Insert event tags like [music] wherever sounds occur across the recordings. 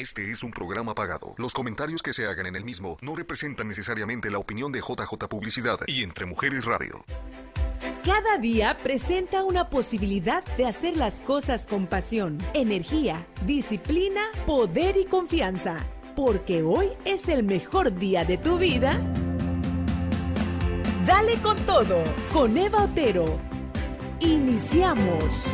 Este es un programa pagado. Los comentarios que se hagan en el mismo no representan necesariamente la opinión de JJ Publicidad y Entre Mujeres Radio. Cada día presenta una posibilidad de hacer las cosas con pasión, energía, disciplina, poder y confianza. Porque hoy es el mejor día de tu vida. Dale con todo, con Eva Otero. Iniciamos.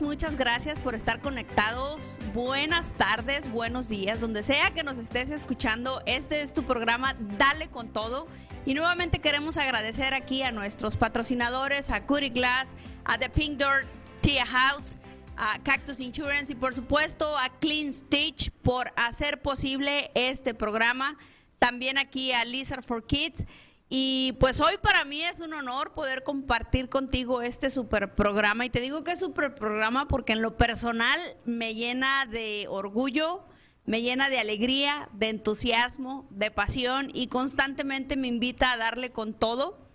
Muchas gracias por estar conectados. Buenas tardes, buenos días, donde sea que nos estés escuchando. Este es tu programa Dale con todo. Y nuevamente queremos agradecer aquí a nuestros patrocinadores, a Cutie Glass, a The Pink Door Tea House, a Cactus Insurance y por supuesto a Clean Stitch por hacer posible este programa. También aquí a Lizard for Kids. Y pues hoy para mí es un honor poder compartir contigo este super programa. Y te digo que es super programa porque en lo personal me llena de orgullo, me llena de alegría, de entusiasmo, de pasión y constantemente me invita a darle con todo.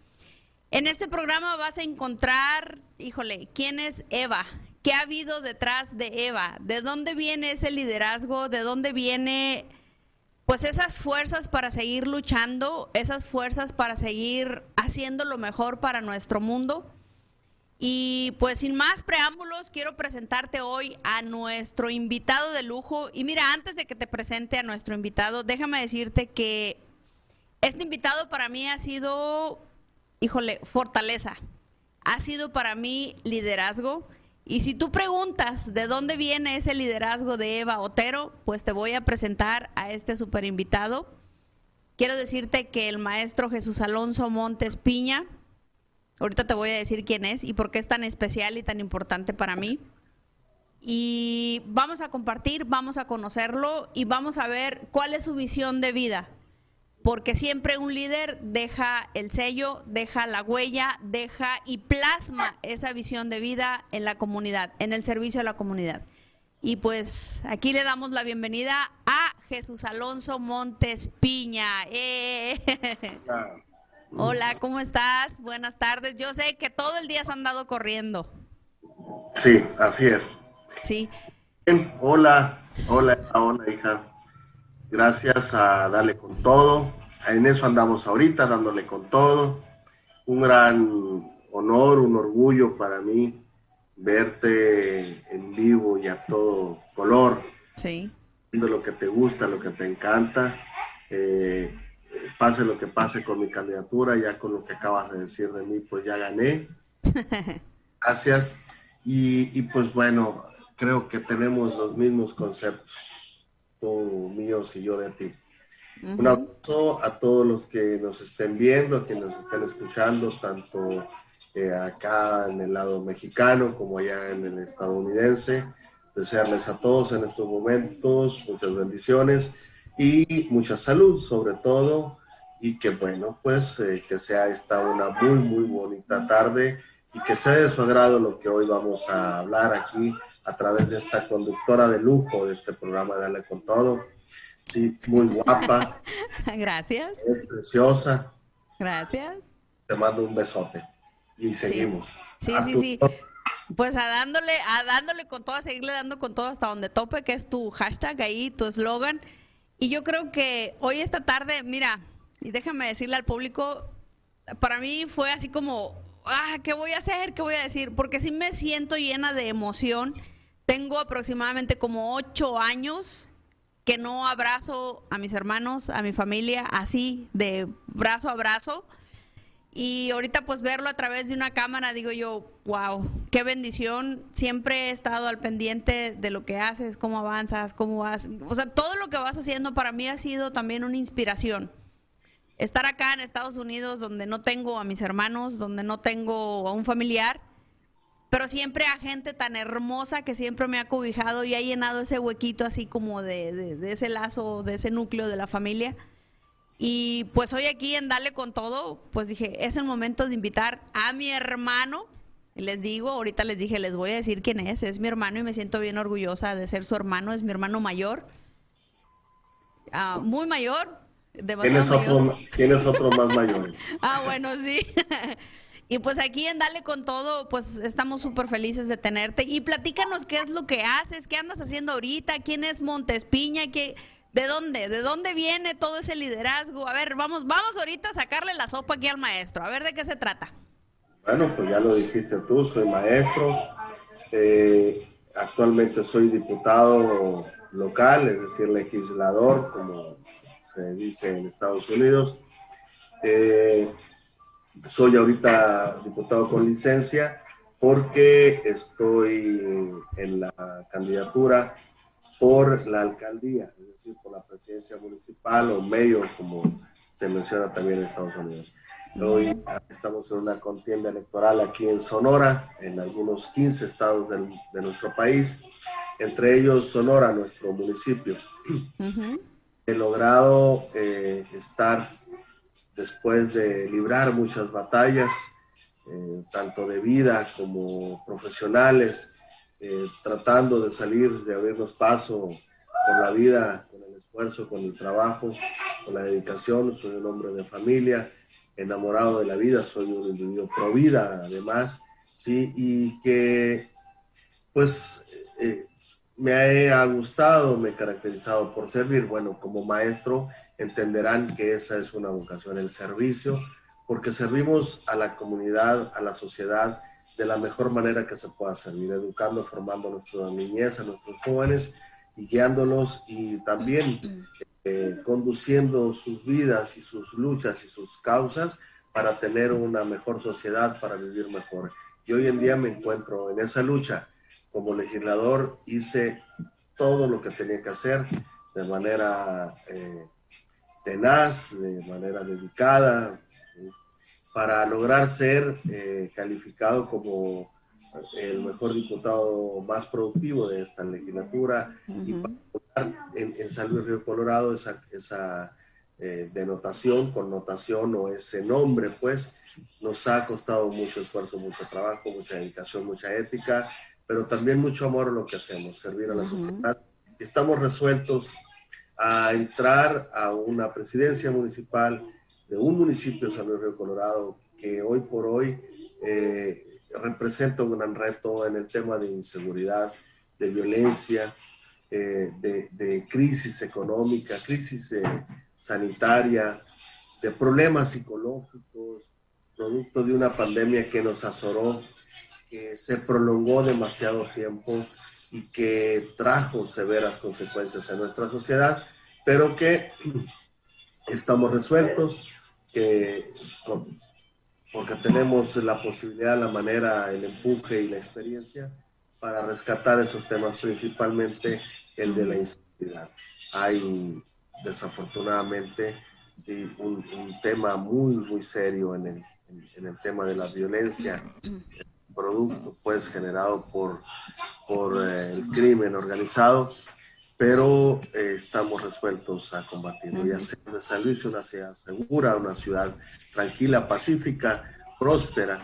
En este programa vas a encontrar, híjole, ¿quién es Eva? ¿Qué ha habido detrás de Eva? ¿De dónde viene ese liderazgo? ¿De dónde viene pues esas fuerzas para seguir luchando, esas fuerzas para seguir haciendo lo mejor para nuestro mundo. Y pues sin más preámbulos, quiero presentarte hoy a nuestro invitado de lujo. Y mira, antes de que te presente a nuestro invitado, déjame decirte que este invitado para mí ha sido, híjole, fortaleza. Ha sido para mí liderazgo. Y si tú preguntas de dónde viene ese liderazgo de Eva Otero, pues te voy a presentar a este super invitado. Quiero decirte que el maestro Jesús Alonso Montes Piña, ahorita te voy a decir quién es y por qué es tan especial y tan importante para mí. Y vamos a compartir, vamos a conocerlo y vamos a ver cuál es su visión de vida porque siempre un líder deja el sello, deja la huella, deja y plasma esa visión de vida en la comunidad, en el servicio a la comunidad. Y pues aquí le damos la bienvenida a Jesús Alonso Montes Piña. ¡Eh! Hola, ¿cómo estás? Buenas tardes. Yo sé que todo el día has andado corriendo. Sí, así es. Sí. Hola, hola, hola, hija. Gracias a Dale con Todo. En eso andamos ahorita, dándole con todo. Un gran honor, un orgullo para mí verte en vivo y a todo color. Sí. Viendo lo que te gusta, lo que te encanta. Eh, pase lo que pase con mi candidatura, ya con lo que acabas de decir de mí, pues ya gané. [laughs] Gracias. Y, y pues bueno, creo que tenemos los mismos conceptos míos y yo de ti. Un abrazo a todos los que nos estén viendo, a quienes nos estén escuchando, tanto eh, acá en el lado mexicano como allá en el estadounidense. Desearles a todos en estos momentos muchas bendiciones y mucha salud sobre todo y que bueno, pues eh, que sea esta una muy, muy bonita tarde y que sea de su agrado lo que hoy vamos a hablar aquí a través de esta conductora de lujo de este programa de Dale con Todo. Sí, muy guapa. [laughs] Gracias. Es preciosa. Gracias. Te mando un besote. Y seguimos. Sí, sí, sí. Pues a dándole, a dándole con todo, a seguirle dando con todo hasta donde tope, que es tu hashtag ahí, tu eslogan. Y yo creo que hoy esta tarde, mira, y déjame decirle al público, para mí fue así como, ah, ¿qué voy a hacer? ¿Qué voy a decir? Porque sí me siento llena de emoción tengo aproximadamente como ocho años que no abrazo a mis hermanos, a mi familia, así, de brazo a brazo. Y ahorita pues verlo a través de una cámara, digo yo, wow, qué bendición. Siempre he estado al pendiente de lo que haces, cómo avanzas, cómo vas. O sea, todo lo que vas haciendo para mí ha sido también una inspiración. Estar acá en Estados Unidos donde no tengo a mis hermanos, donde no tengo a un familiar, pero siempre a gente tan hermosa que siempre me ha cobijado y ha llenado ese huequito así como de, ese lazo, de ese núcleo de la familia. Y pues hoy aquí en Dale con Todo, pues dije, es el momento de invitar a mi hermano. Y les digo, ahorita les dije, les voy a decir quién es. Es mi hermano y me siento bien orgullosa de ser su hermano. Es mi hermano mayor. Ah, muy mayor. ¿Tienes, Otro, ¿Tienes otro más mayor? [laughs] ah, bueno, sí. [laughs] Y pues aquí en Dale con Todo, pues estamos súper felices de tenerte. Y platícanos qué es lo que haces, qué andas haciendo ahorita, quién es Montespiña, qué, ¿De dónde? ¿De dónde viene todo ese liderazgo? A ver, vamos, vamos ahorita a sacarle la sopa aquí al maestro. A ver de qué se trata. Bueno, pues ya lo dijiste tú, soy maestro. Eh, actualmente soy diputado local, es decir, legislador, como se dice en Estados Unidos. Eh, soy ahorita diputado con licencia porque estoy en la candidatura por la alcaldía, es decir, por la presidencia municipal o medio, como se menciona también en Estados Unidos. Hoy estamos en una contienda electoral aquí en Sonora, en algunos 15 estados de nuestro país, entre ellos Sonora, nuestro municipio. He logrado eh, estar después de librar muchas batallas, eh, tanto de vida como profesionales, eh, tratando de salir, de abrirnos paso por la vida, con el esfuerzo, con el trabajo, con la dedicación. Soy un hombre de familia, enamorado de la vida, soy un individuo pro vida, además, sí, y que, pues, eh, me ha gustado, me he caracterizado por servir. Bueno, como maestro entenderán que esa es una vocación, el servicio, porque servimos a la comunidad, a la sociedad, de la mejor manera que se pueda servir, educando, formando a nuestra niñez, a nuestros jóvenes y guiándolos y también eh, conduciendo sus vidas y sus luchas y sus causas para tener una mejor sociedad, para vivir mejor. Y hoy en día me encuentro en esa lucha. Como legislador hice todo lo que tenía que hacer de manera eh, tenaz, de manera dedicada, para lograr ser eh, calificado como el mejor diputado más productivo de esta legislatura y para en, en, San Luis Río Colorado esa, esa eh, denotación, connotación o ese nombre, pues nos ha costado mucho esfuerzo, mucho trabajo, mucha dedicación, mucha ética, pero también mucho amor a lo que hacemos, servir a la sociedad. Estamos resueltos a entrar a una presidencia municipal de un municipio de San Luis Río Colorado que hoy por hoy eh, representa un gran reto en el tema de inseguridad, de violencia, eh, de, crisis económica, crisis eh, sanitaria, de problemas psicológicos, producto de una pandemia que nos azoró, que se prolongó demasiado tiempo y que trajo severas consecuencias en nuestra sociedad, pero que estamos resueltos, que porque tenemos la posibilidad, la manera, el empuje y la experiencia para rescatar esos temas, principalmente el de la inseguridad. Hay desafortunadamente un, tema muy, muy serio en el, en, el tema de la violencia, producto pues generado por, por eh, el crimen organizado pero eh, estamos resueltos a combatirlo y hacer de San Luis una ciudad segura, una ciudad tranquila, pacífica, próspera,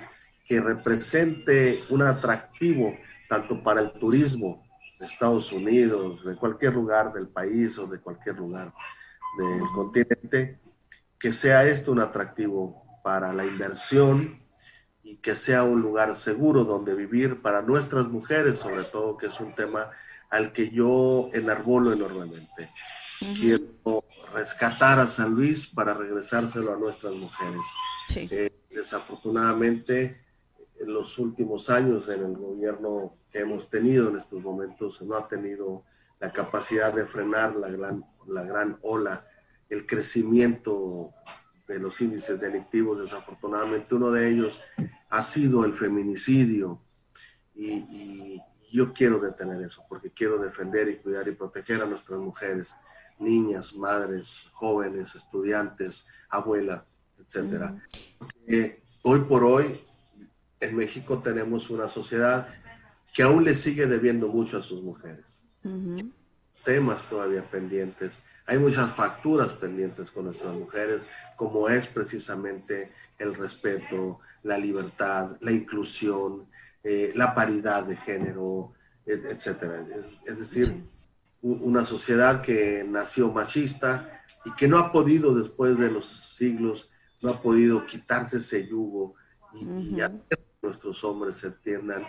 que represente un atractivo tanto para el turismo de Estados Unidos, de cualquier lugar del país o de cualquier lugar del continente, que sea esto un atractivo para la inversión y que sea un lugar seguro donde vivir para nuestras mujeres, sobre todo, que es un tema al que yo enarbolo enormemente. Quiero rescatar a San Luis para regresárselo a nuestras mujeres. Eh, desafortunadamente, en los últimos años, en el gobierno que hemos tenido en estos momentos, no ha tenido la capacidad de frenar la gran, la gran ola, el crecimiento de los índices delictivos. Desafortunadamente, uno de ellos ha sido el feminicidio y, yo quiero detener eso porque quiero defender y cuidar y proteger a nuestras mujeres, niñas, madres, jóvenes, estudiantes, abuelas, etcétera. hoy por hoy en México tenemos una sociedad que aún le sigue debiendo mucho a sus mujeres. Temas todavía pendientes. Hay muchas facturas pendientes con nuestras mujeres, como es precisamente el respeto, la libertad, la inclusión, eh, la paridad de género, etcétera. Es, decir, una sociedad que nació machista y que no ha podido después de los siglos, no ha podido quitarse ese yugo y, que nuestros hombres entiendan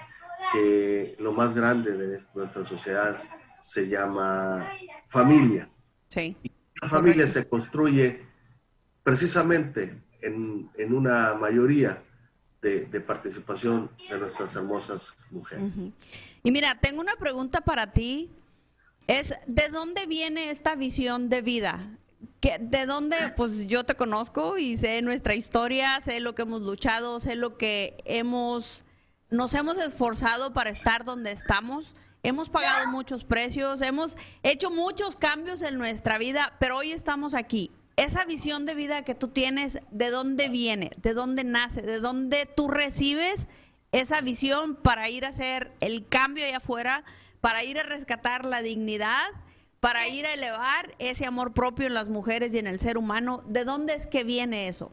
que lo más grande de nuestra sociedad se llama familia. Sí. Y la familia se construye precisamente en, en una mayoría de, de, participación de nuestras hermosas mujeres. Y mira, tengo una pregunta para ti. Es, ¿de dónde viene esta visión de vida? ¿Que, ¿De dónde? Pues yo te conozco y sé nuestra historia, sé lo que hemos luchado, sé lo que hemos, nos hemos esforzado para estar donde estamos. Hemos pagado muchos precios, hemos hecho muchos cambios en nuestra vida, pero hoy estamos aquí esa visión de vida que tú tienes, ¿de dónde viene? ¿De dónde nace? ¿De dónde tú recibes esa visión para ir a hacer el cambio allá afuera, para ir a rescatar la dignidad, para ir a elevar ese amor propio en las mujeres y en el ser humano? ¿De dónde es que viene eso?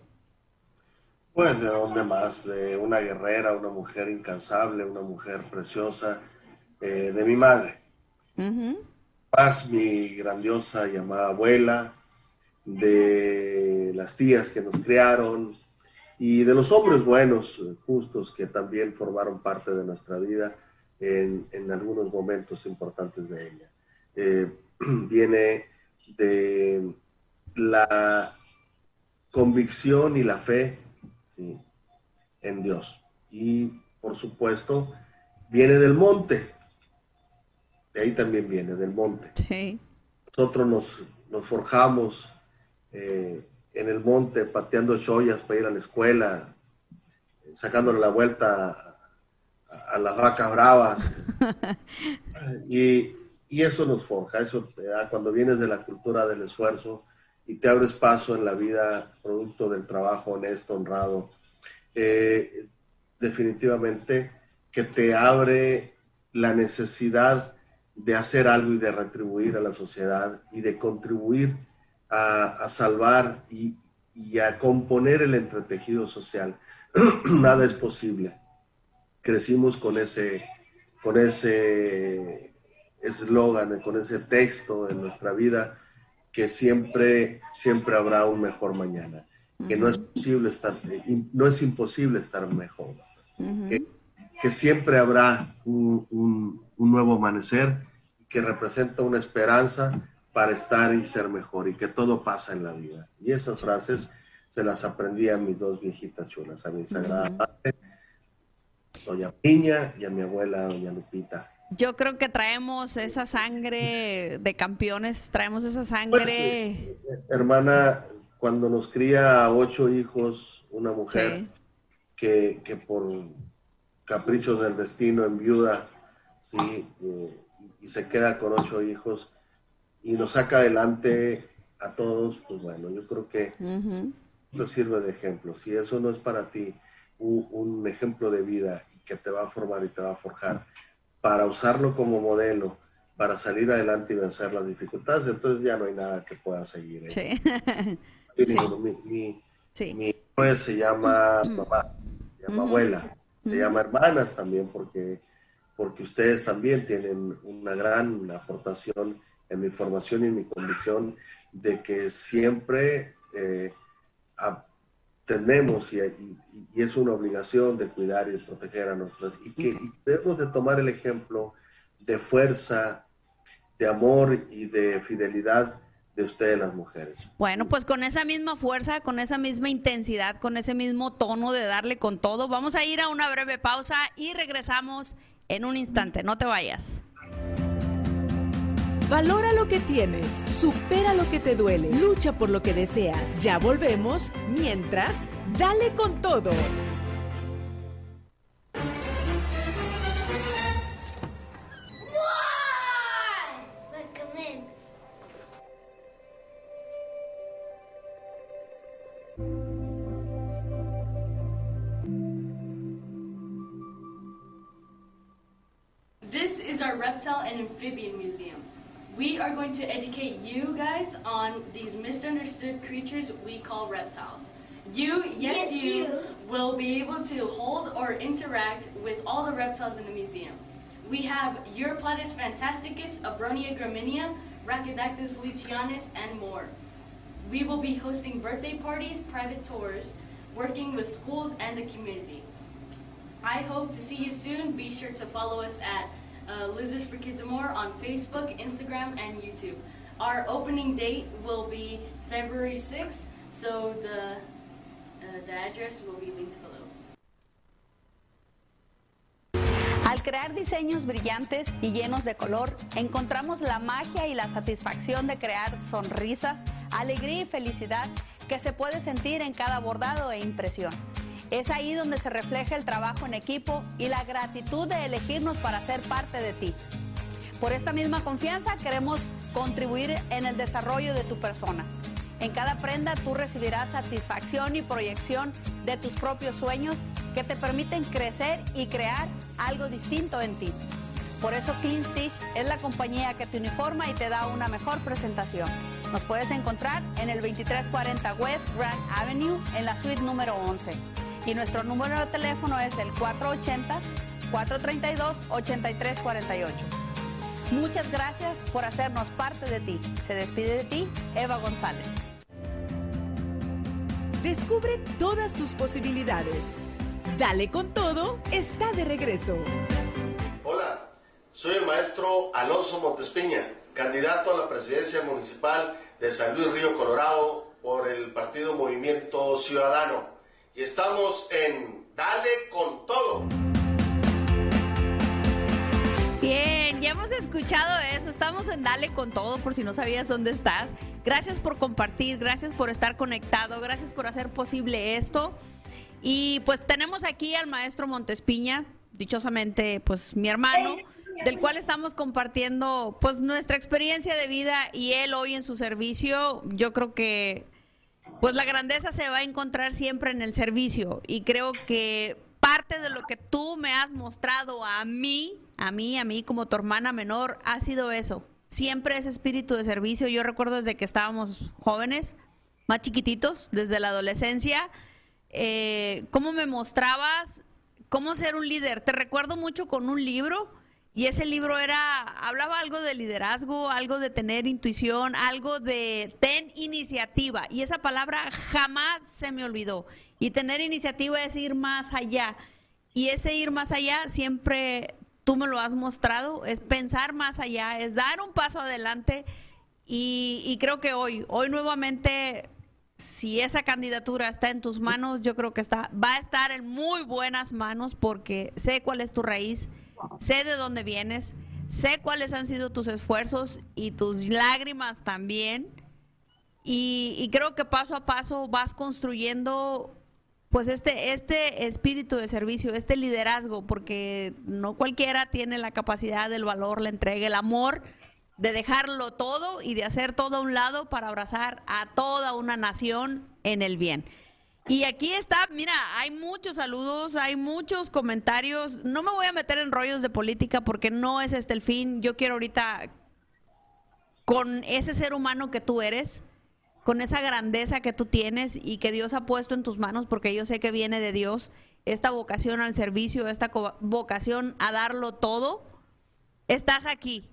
Pues de dónde más, de una guerrera, una mujer incansable, una mujer preciosa, eh, de mi madre. Paz, mi grandiosa llamada abuela, de las tías que nos criaron y de los hombres buenos, justos, que también formaron parte de nuestra vida en, en algunos momentos importantes de ella. Eh, [clears throat] viene de la convicción y la fe en Dios. Y por supuesto, viene del monte. De ahí también viene, del monte. Nosotros nos, nos forjamos eh, en el monte pateando chollas para ir a la escuela, sacándole la vuelta a, las vacas bravas. [laughs] y, y, eso nos forja, eso te da cuando vienes de la cultura del esfuerzo y te abres paso en la vida producto del trabajo honesto, honrado. Eh, definitivamente que te abre la necesidad de hacer algo y de retribuir a la sociedad y de contribuir a, salvar y, a componer el entretejido social. [clears throat] Nada es posible. Crecimos con ese, con ese eslogan, con ese texto en nuestra vida, que siempre, siempre habrá un mejor mañana, que no es posible estar, no es imposible estar mejor, que, siempre habrá un, un nuevo amanecer que representa una esperanza para estar y ser mejor y que todo pasa en la vida. Y esas frases se las aprendí a mis dos viejitas chulas, a mi sagrada madre, doña Piña, y a mi abuela, doña Lupita. Yo creo que traemos esa sangre de campeones, traemos esa sangre. hermana, cuando nos cría a ocho hijos, una mujer que, que, por caprichos del destino en viuda, sí, eh, y se queda con ocho hijos, y nos saca adelante a todos, pues bueno, yo creo que uh sirve de ejemplo. Si eso no es para ti un, ejemplo de vida que te va a formar y te va a forjar, para usarlo como modelo, para salir adelante y vencer las dificultades, entonces ya no hay nada que pueda seguir. ¿eh? Sí. [laughs] mi, mi, se llama mamá, se llama abuela, se llama hermanas también, porque, porque ustedes también tienen una gran aportación en mi formación y en mi convicción de que siempre eh, tenemos y, es una obligación de cuidar y de proteger a nuestras y que debemos de tomar el ejemplo de fuerza, de amor y de fidelidad de ustedes las mujeres. Bueno, pues con esa misma fuerza, con esa misma intensidad, con ese mismo tono de darle con todo, vamos a ir a una breve pausa y regresamos en un instante. No te vayas. Valora lo que tienes, supera lo que te duele, lucha por lo que deseas. Ya volvemos, mientras, dale con todo. Reptile and amphibian museum. we are going to educate you guys on these misunderstood creatures we call reptiles. You, yes, yes you, you, will be able to hold or interact with all the reptiles in the museum. We have Europlatus fantasticus, Abronia graminia, Rhacodactylus lucianus, and more. We will be hosting birthday parties, private tours, working with schools and the community. I hope to see you soon. Be sure to follow us at uh, Lizards for Kids and More on Facebook, Instagram, and YouTube. Our opening date will be February 6th, so the, uh, the address will be linked below. Al crear diseños brillantes y llenos de color, encontramos la magia y la satisfacción de crear sonrisas, alegría y felicidad que se puede sentir en cada bordado e impresión. Es ahí donde se refleja el trabajo en equipo y la gratitud de elegirnos para ser parte de ti. Por esta misma confianza queremos contribuir en el desarrollo de tu persona. En cada prenda tú recibirás satisfacción y proyección de tus propios sueños que te permiten crecer y crear algo distinto en ti. Por eso Clean Stitch es la compañía que te uniforma y te da una mejor presentación. Nos puedes encontrar en el 2340 West Grand Avenue en la suite número 11. Y nuestro número de teléfono es el 480-432-8348. Muchas gracias por hacernos parte de ti. Se despide de ti, Eva González. Descubre todas tus posibilidades. Dale con todo, está de regreso. Hola, soy el maestro Alonso Montespiña, candidato a la presidencia municipal de San Luis Río Colorado por el partido Movimiento Ciudadano. Y estamos en Dale con todo. Bien, ya hemos escuchado eso. Estamos en Dale con todo por si no sabías dónde estás. Gracias por compartir, gracias por estar conectado, gracias por hacer posible esto. Y pues tenemos aquí al maestro Montespiña, dichosamente pues mi hermano, del cual estamos compartiendo pues nuestra experiencia de vida y él hoy en su servicio. Yo creo que pues la grandeza se va a encontrar siempre en el servicio y creo que parte de lo que tú me has mostrado a mí, a mí, a mí como tu hermana menor, ha sido eso. Siempre ese espíritu de servicio. Yo recuerdo desde que estábamos jóvenes, más chiquititos, desde la adolescencia, eh, cómo me mostrabas cómo ser un líder. Te recuerdo mucho con un libro y ese libro era, hablaba algo de liderazgo, algo de tener intuición, algo de ten iniciativa. Y esa palabra jamás se me olvidó. Y tener iniciativa es ir más allá. Y ese ir más allá siempre tú me lo has mostrado, es pensar más allá, es dar un paso adelante. Y, y creo que hoy, hoy nuevamente si esa candidatura está en tus manos, yo creo que está, va a estar en muy buenas manos porque sé cuál es tu raíz, sé de dónde vienes, sé cuáles han sido tus esfuerzos y tus lágrimas también. Y, creo que paso a paso vas construyendo pues este, este espíritu de servicio, este liderazgo, porque no cualquiera tiene la capacidad, el valor, la entrega, el amor de dejarlo todo y de hacer todo a un lado para abrazar a toda una nación en el bien. Y aquí está, mira, hay muchos saludos, hay muchos comentarios. No me voy a meter en rollos de política porque no es este el fin. Yo quiero ahorita, con ese ser humano que tú eres, con esa grandeza que tú tienes y que Dios ha puesto en tus manos, porque yo sé que viene de Dios, esta vocación al servicio, esta vocación a darlo todo, estás aquí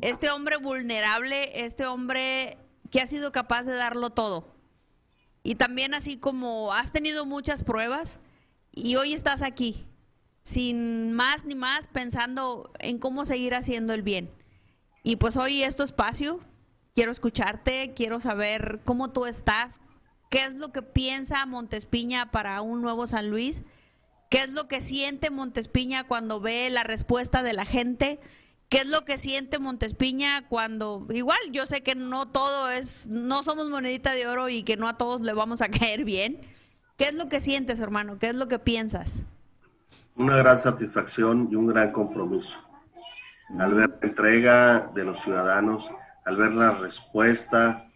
este hombre vulnerable, este hombre que ha sido capaz de darlo todo. Y también así como has tenido muchas pruebas y hoy estás aquí, sin más ni más, pensando en cómo seguir haciendo el bien. Y pues hoy es tu espacio, quiero escucharte, quiero saber cómo tú estás, qué es lo que piensa Montespiña para un nuevo San Luis, qué es lo que siente Montespiña cuando ve la respuesta de la gente ¿Qué es lo que siente Montespiña cuando, igual yo sé que no todo es, no somos monedita de oro y que no a todos le vamos a [laughs] caer bien? ¿Qué es lo que sientes, hermano? ¿Qué es lo que piensas? Una gran satisfacción y un gran compromiso. Al ver la entrega de los ciudadanos, al ver la respuesta,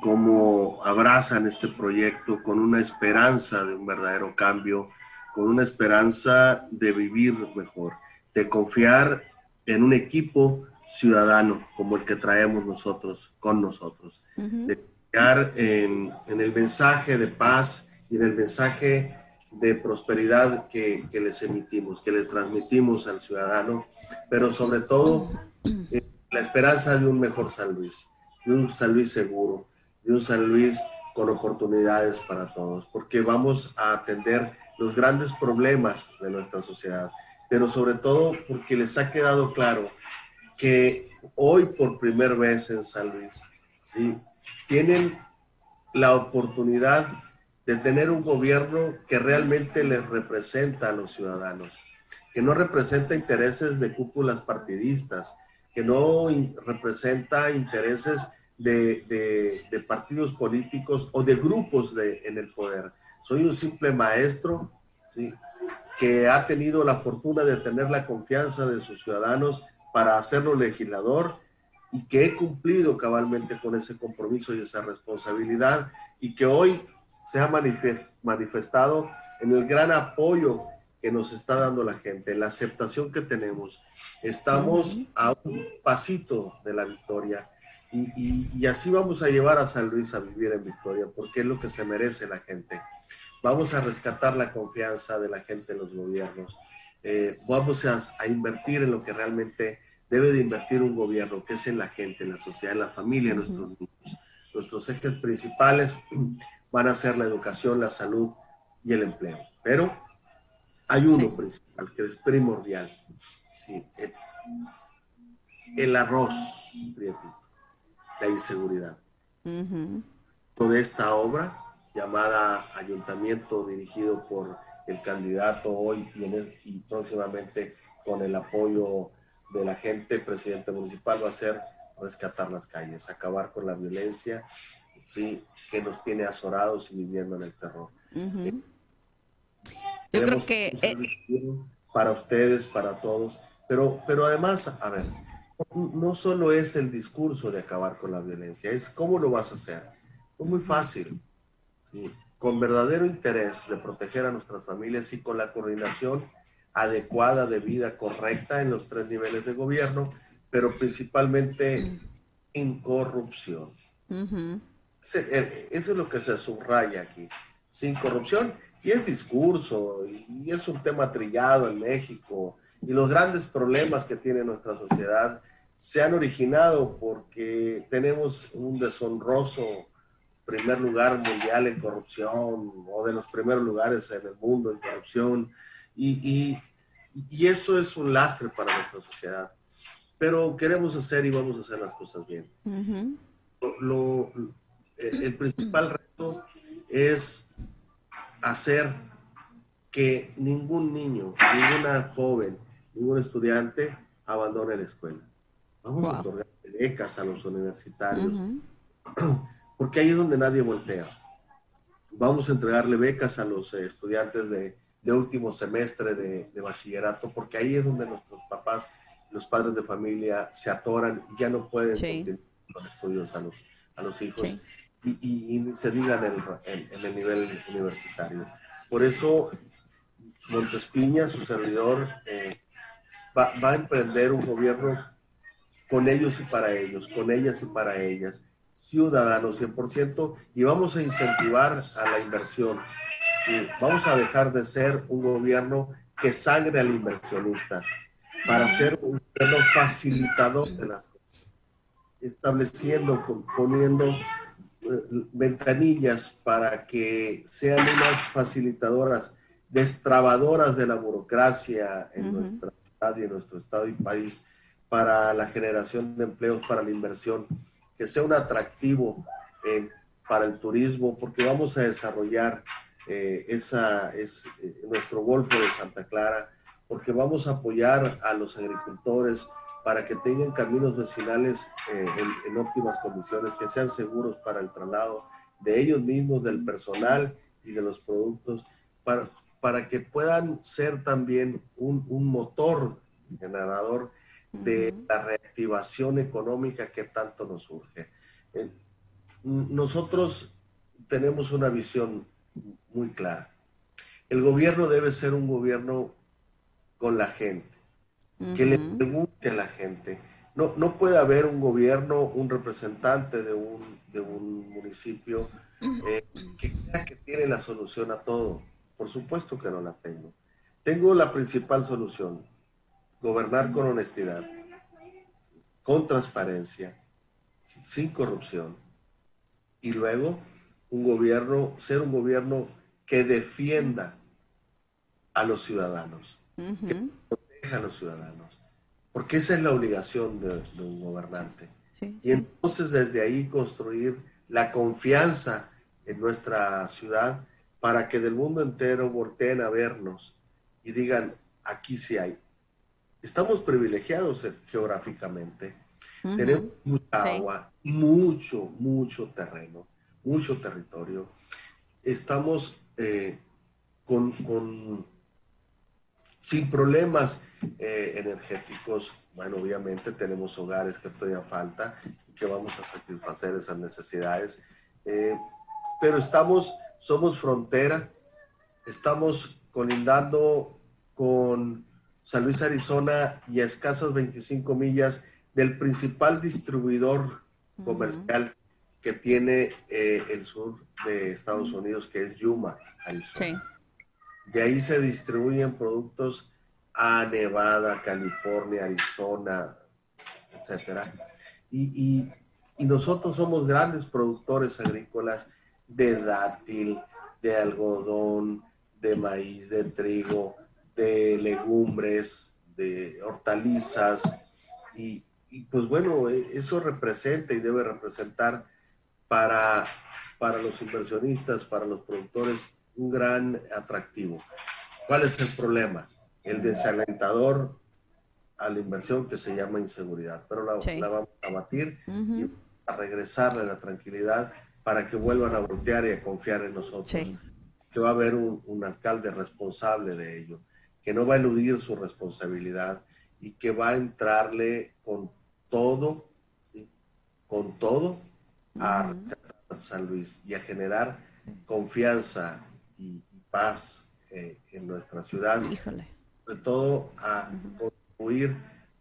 cómo abrazan este proyecto con una esperanza de un verdadero cambio, con una esperanza de vivir mejor, de confiar en un equipo ciudadano como el que traemos nosotros con nosotros, de confiar en, en, el mensaje de paz y en el mensaje de prosperidad que, que, les emitimos, que les transmitimos al ciudadano, pero sobre todo eh, la esperanza de un mejor San Luis, de un San Luis seguro, de un San Luis con oportunidades para todos, porque vamos a atender los grandes problemas de nuestra sociedad, pero sobre todo porque les ha quedado claro que hoy por primera vez en San Luis, tienen la oportunidad de tener un gobierno que realmente les representa a los ciudadanos, que no representa intereses de cúpulas partidistas, que no representa intereses de, partidos políticos o de grupos de, en el poder. Soy un simple maestro, ¿sí? Que ha tenido la fortuna de tener la confianza de sus ciudadanos para hacerlo legislador y que he cumplido cabalmente con ese compromiso y esa responsabilidad y que hoy se ha manifestado en el gran apoyo que nos está dando la gente, la aceptación que tenemos. Estamos a un pasito de la victoria y, así vamos a llevar a San Luis a vivir en victoria, porque es lo que se merece la gente. Vamos a rescatar la confianza de la gente en los gobiernos. Eh, vamos a, a, invertir en lo que realmente debe de invertir un gobierno, que es en la gente, en la sociedad, en la familia, en nuestros niños. Nuestros ejes principales [clears throat] van a ser la educación, la salud y el empleo. Pero hay uno principal que es primordial. el, arroz, la inseguridad. Toda esta obra llamada Ayuntamiento dirigido por el candidato hoy y, y próximamente con el apoyo de la gente, presidente municipal, va a ser rescatar las calles, acabar con la violencia, sí, que nos tiene azorados y viviendo en el terror. Yo creo que... Eh, para ustedes, para todos, pero, pero además, a ver, no solo es el discurso de acabar con la violencia, es cómo lo vas a hacer. Es muy fácil, con verdadero interés de proteger a nuestras familias y con la coordinación adecuada de vida correcta en los tres niveles de gobierno, pero principalmente en corrupción. Eso es lo que se subraya aquí. Sin corrupción y es discurso, y es un tema trillado en México, y los grandes problemas que tiene nuestra sociedad se han originado porque tenemos un deshonroso primer lugar mundial en corrupción, o de los primeros lugares en el mundo en corrupción, y, y, eso es un lastre para nuestra sociedad. Pero queremos hacer y vamos a hacer las cosas bien. lo, el principal reto es hacer que ningún niño, ninguna joven, ningún estudiante abandone la escuela. Vamos a otorgar becas a los universitarios, [clears throat] porque ahí es donde nadie voltea. Vamos a entregarle becas a los eh, estudiantes de, último semestre de, bachillerato, porque ahí es donde nuestros papás, los padres de familia se atoran y ya no pueden continuar los estudios a los, a los hijos y, se diga en el, nivel universitario. Por eso, Montespiña, su servidor, eh, va, a emprender un gobierno con ellos y para ellos, con ellas y para ellas, ciudadanos 100%, y vamos a incentivar a la inversión. Y vamos a dejar de ser un gobierno que sangre al inversionista para ser un gobierno facilitador de las cosas, estableciendo, poniendo ventanillas para que sean unas facilitadoras, destrabadoras de la burocracia en nuestra ciudad y en nuestro estado y país para la generación de empleos, para la inversión, que sea un atractivo eh, para el turismo, porque vamos a desarrollar eh, eh, nuestro Golfo de Santa Clara, porque vamos a apoyar a los agricultores, para que tengan caminos vecinales eh, en, óptimas condiciones, que sean seguros para el traslado de ellos mismos, del personal y de los productos, para, para que puedan ser también un, motor generador de la reactivación económica que tanto nos urge. Eh, nosotros tenemos una visión muy clara. El gobierno debe ser un gobierno con la gente que le pregunte a la gente. No, no puede haber un gobierno, un representante de un, de un municipio eh, que crea que tiene la solución a todo. Por supuesto que no la tengo. Tengo la principal solución, gobernar con honestidad, con transparencia, sin corrupción y luego un gobierno, ser un gobierno que defienda a los ciudadanos, que proteja a los ciudadanos, porque esa es la obligación de, un gobernante. y entonces desde ahí construir la confianza en nuestra ciudad para que del mundo entero volteen a vernos y digan, aquí sí hay. Estamos privilegiados geográficamente, tenemos mucha agua, mucho, mucho terreno, mucho territorio. Estamos eh, con, sin problemas eh, energéticos. Bueno, obviamente tenemos hogares que todavía falta y que vamos a satisfacer esas necesidades. Eh, pero estamos, somos frontera, estamos colindando con San Luis, Arizona y a escasas 25 millas del principal distribuidor comercial que tiene eh, el sur de Estados Unidos, que es Yuma, Arizona. De ahí se distribuyen productos a Nevada, California, Arizona, etcétera. Y, y, nosotros somos grandes productores agrícolas de dátil, de algodón, de maíz, de trigo, de legumbres, de hortalizas. Y, y pues bueno, eso representa y debe representar para, para los inversionistas, para los productores, un gran atractivo. ¿Cuál es el problema? El desalentador a la inversión que se llama inseguridad, pero la, vamos a batir y a regresarle la tranquilidad para que vuelvan a voltear y a confiar en nosotros. Que va a haber un, alcalde responsable de ello, que no va a eludir su responsabilidad y que va a entrarle con todo, con todo a San Luis y a generar confianza y, paz eh, en nuestra ciudad. Sobre todo a contribuir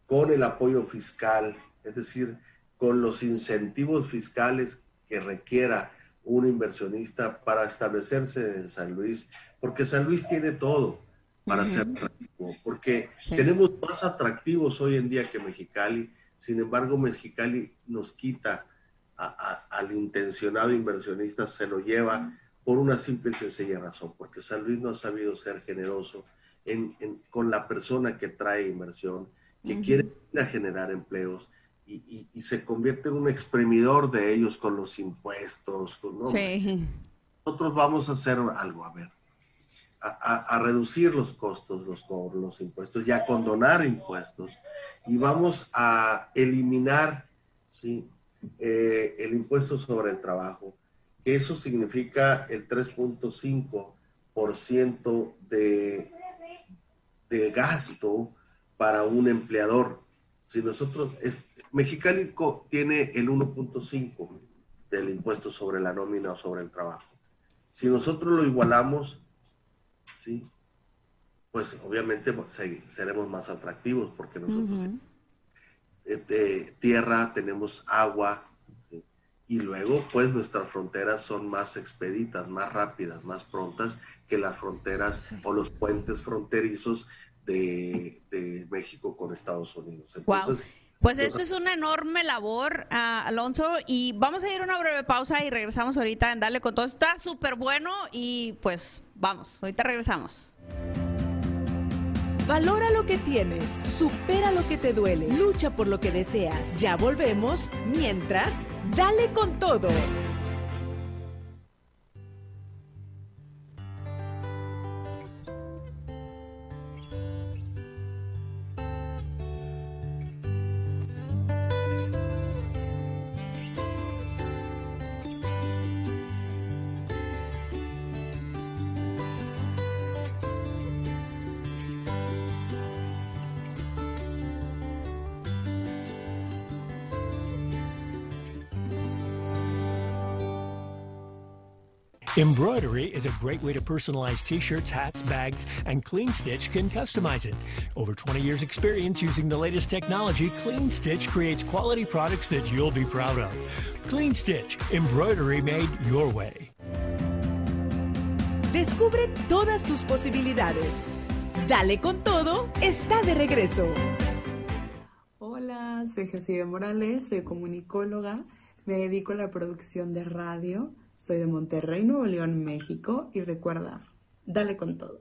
con el apoyo fiscal, es decir, con los incentivos fiscales que requiera un inversionista para establecerse en San Luis, porque San Luis tiene todo para ser atractivo, porque tenemos más atractivos hoy en día que Mexicali, sin embargo Mexicali nos quita al intencionado inversionista, se lo lleva por una simple y sencilla razón, porque San Luis no ha sabido ser generoso con la persona que trae inversión, que quiere generar empleos y, se convierte en un exprimidor de ellos con los impuestos. Nosotros vamos a hacer algo, a ver, a, reducir los costos, los, los impuestos y a condonar impuestos y vamos a eliminar ¿sí? Eh, el impuesto sobre el trabajo eso significa el 3.5% de, de gasto para un empleador. Si nosotros, es, Mexicali tiene el 1.5 del impuesto sobre la nómina o sobre el trabajo. Si nosotros lo igualamos, ¿sí? pues obviamente seremos más atractivos porque nosotros de tierra, tenemos agua, y luego pues nuestras fronteras son más expeditas, más rápidas, más prontas que las fronteras o los puentes fronterizos de, México con Estados Unidos. Entonces, Pues esto es una enorme labor, ah, Alonso, y vamos a ir a una breve pausa y regresamos ahorita en Darle con todo. Está súper bueno y pues vamos, ahorita regresamos. Valora lo que tienes, supera lo que te duele, lucha por lo que deseas. Ya volvemos, mientras, dale con todo. Embroidery is a great way to personalize t-shirts, hats, bags, and Clean Stitch can customize it. Over 20 years experience using the latest technology, Clean Stitch creates quality products that you'll be proud of. Clean Stitch, embroidery made your way. Descubre todas tus posibilidades. Dale con todo, está de regreso. Hola, soy José Morales, soy comunicóloga, me dedico a la producción de radio Soy de Monterrey, Nuevo León, México y recuerda, dale con todo.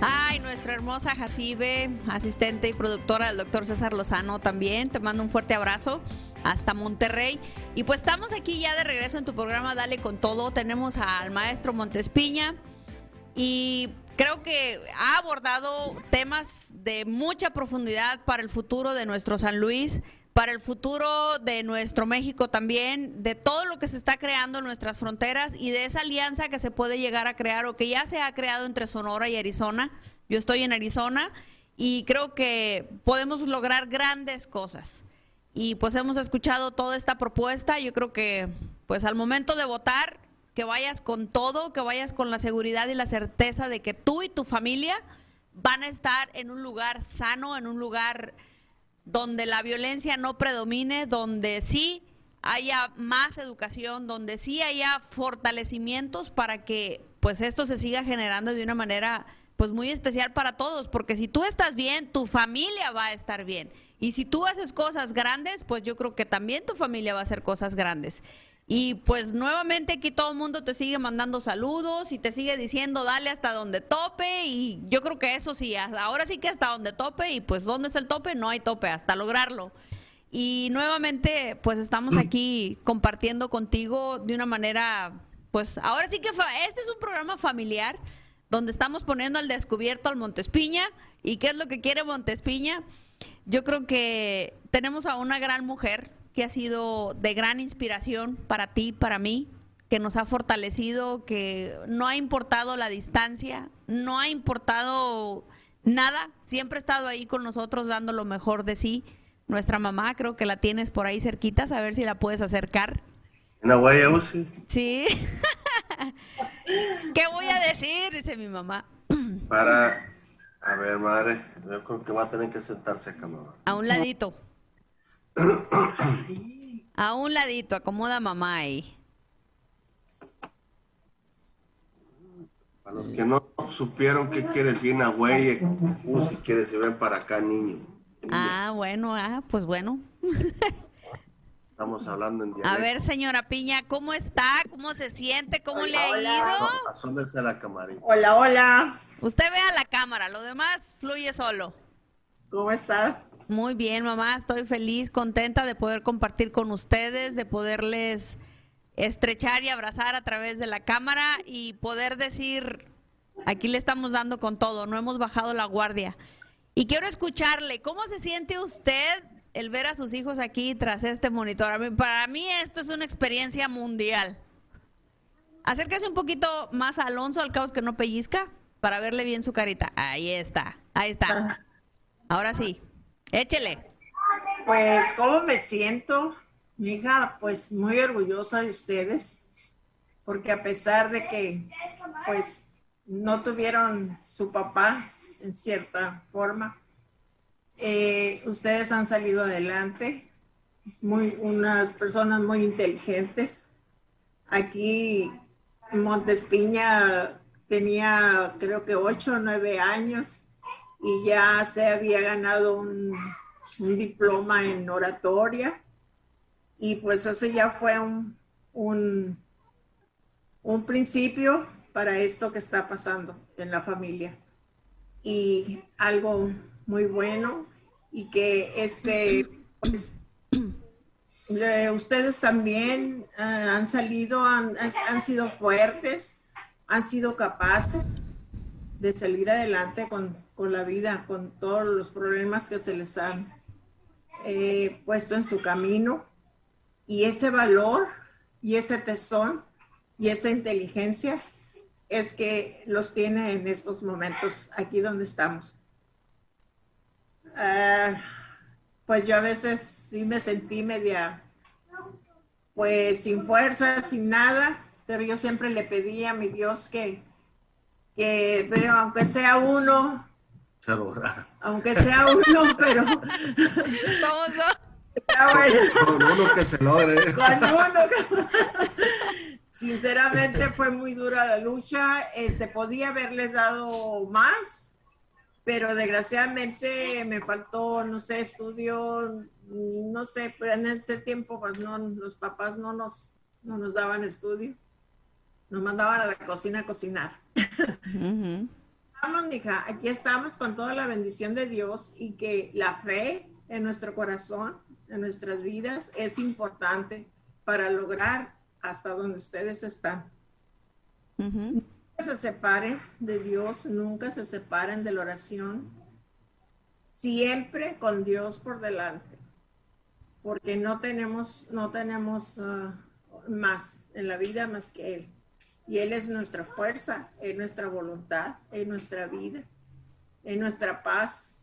Ay, nuestra hermosa Jacibe, asistente y productora del doctor César Lozano también. Te mando un fuerte abrazo hasta Monterrey. Y pues estamos aquí ya de regreso en tu programa Dale con todo. Tenemos al maestro Montespiña y creo que ha abordado temas de mucha profundidad para el futuro de nuestro San Luis para el futuro de nuestro México también, de todo lo que se está creando en nuestras fronteras y de esa alianza que se puede llegar a crear o que ya se ha creado entre Sonora y Arizona. Yo estoy en Arizona y creo que podemos lograr grandes cosas. Y pues hemos escuchado toda esta propuesta, yo creo que pues al momento de votar, que vayas con todo, que vayas con la seguridad y la certeza de que tú y tu familia van a estar en un lugar sano, en un lugar donde la violencia no predomine, donde sí haya más educación, donde sí haya fortalecimientos para que pues esto se siga generando de una manera pues muy especial para todos, porque si tú estás bien, tu familia va a estar bien. Y si tú haces cosas grandes, pues yo creo que también tu familia va a hacer cosas grandes. Y pues nuevamente aquí todo el mundo te sigue mandando saludos y te sigue diciendo dale hasta donde tope y yo creo que eso sí, ahora sí que hasta donde tope y pues ¿dónde es el tope? No hay tope, hasta lograrlo. Y nuevamente pues estamos aquí compartiendo contigo de una manera, pues ahora sí que este es un programa familiar donde estamos poniendo al descubierto al Montespiña y qué es lo que quiere Montespiña. Yo creo que tenemos a una gran mujer, que ha sido de gran inspiración para ti, para mí, que nos ha fortalecido, que no ha importado la distancia, no ha importado nada, siempre ha estado ahí con nosotros dando lo mejor de sí. Nuestra mamá, creo que la tienes por ahí cerquita, a ver si la puedes acercar. ¿Una huella, sí? Sí. [laughs] ¿Qué voy a decir? Dice mi mamá. Para, a ver, madre, yo creo que va a tener que sentarse acá, mamá. A un ladito. A un ladito, acomoda mamá ahí. Para los que no supieron qué quiere decir Nahuey, uh, si quiere se ven para acá, niño. Ah, bueno, ah, pues bueno. Estamos hablando en dialecto. A ver, señora Piña, ¿cómo está? ¿Cómo se siente? ¿Cómo le ha ido? a la camarita. Hola, hola. Usted vea la cámara, lo demás fluye solo. ¿Cómo estás? Muy bien, mamá, estoy feliz, contenta de poder compartir con ustedes, de poderles estrechar y abrazar a través de la cámara y poder decir, aquí le estamos dando con todo, no hemos bajado la guardia. Y quiero escucharle, ¿cómo se siente usted el ver a sus hijos aquí tras este monitor? Para mí esto es una experiencia mundial. Acérquese un poquito más a Alonso, al caos que no pellizca, para verle bien su carita. Ahí está, ahí está. Ahora sí. Échele. Pues, ¿cómo me siento? Mi hija, pues muy orgullosa de ustedes, porque a pesar de que, pues, no tuvieron su papá en cierta forma, eh, ustedes han salido adelante, muy, unas personas muy inteligentes. Aquí Montespiña tenía creo que ocho o nueve años y ya se había ganado un, diploma en oratoria. Y pues eso ya fue un, un, un, principio para esto que está pasando en la familia. Y algo muy bueno y que este pues, ustedes también eh, han salido han, han sido fuertes han sido capaces de salir adelante con con la vida, con todos los problemas que se les han eh, puesto en su camino. Y ese valor y ese tesón y esa inteligencia es que los tiene en estos momentos aquí donde estamos. Ah, pues yo a veces sí me sentí media, pues sin fuerza, sin nada, pero yo siempre le pedí a mi Dios que, que pero aunque sea uno, se logra. Aunque sea uno, pero. Todos Con uno que se logre. Con uno que... Sinceramente fue muy dura la lucha. Este, podía haberles dado más, pero desgraciadamente me faltó, no sé, estudio, no sé, pero en ese tiempo pues no, los papás no nos, no nos daban estudio, nos mandaban a la cocina a cocinar. Hija, aquí estamos con toda la bendición de Dios y que la fe en nuestro corazón, en nuestras vidas, es importante para lograr hasta donde ustedes están. Nunca se separen de Dios, nunca se separen de la oración, siempre con Dios por delante, porque no tenemos, no tenemos ah, más en la vida más que Él. Y Él es nuestra fuerza, es nuestra voluntad, es nuestra vida, es nuestra paz.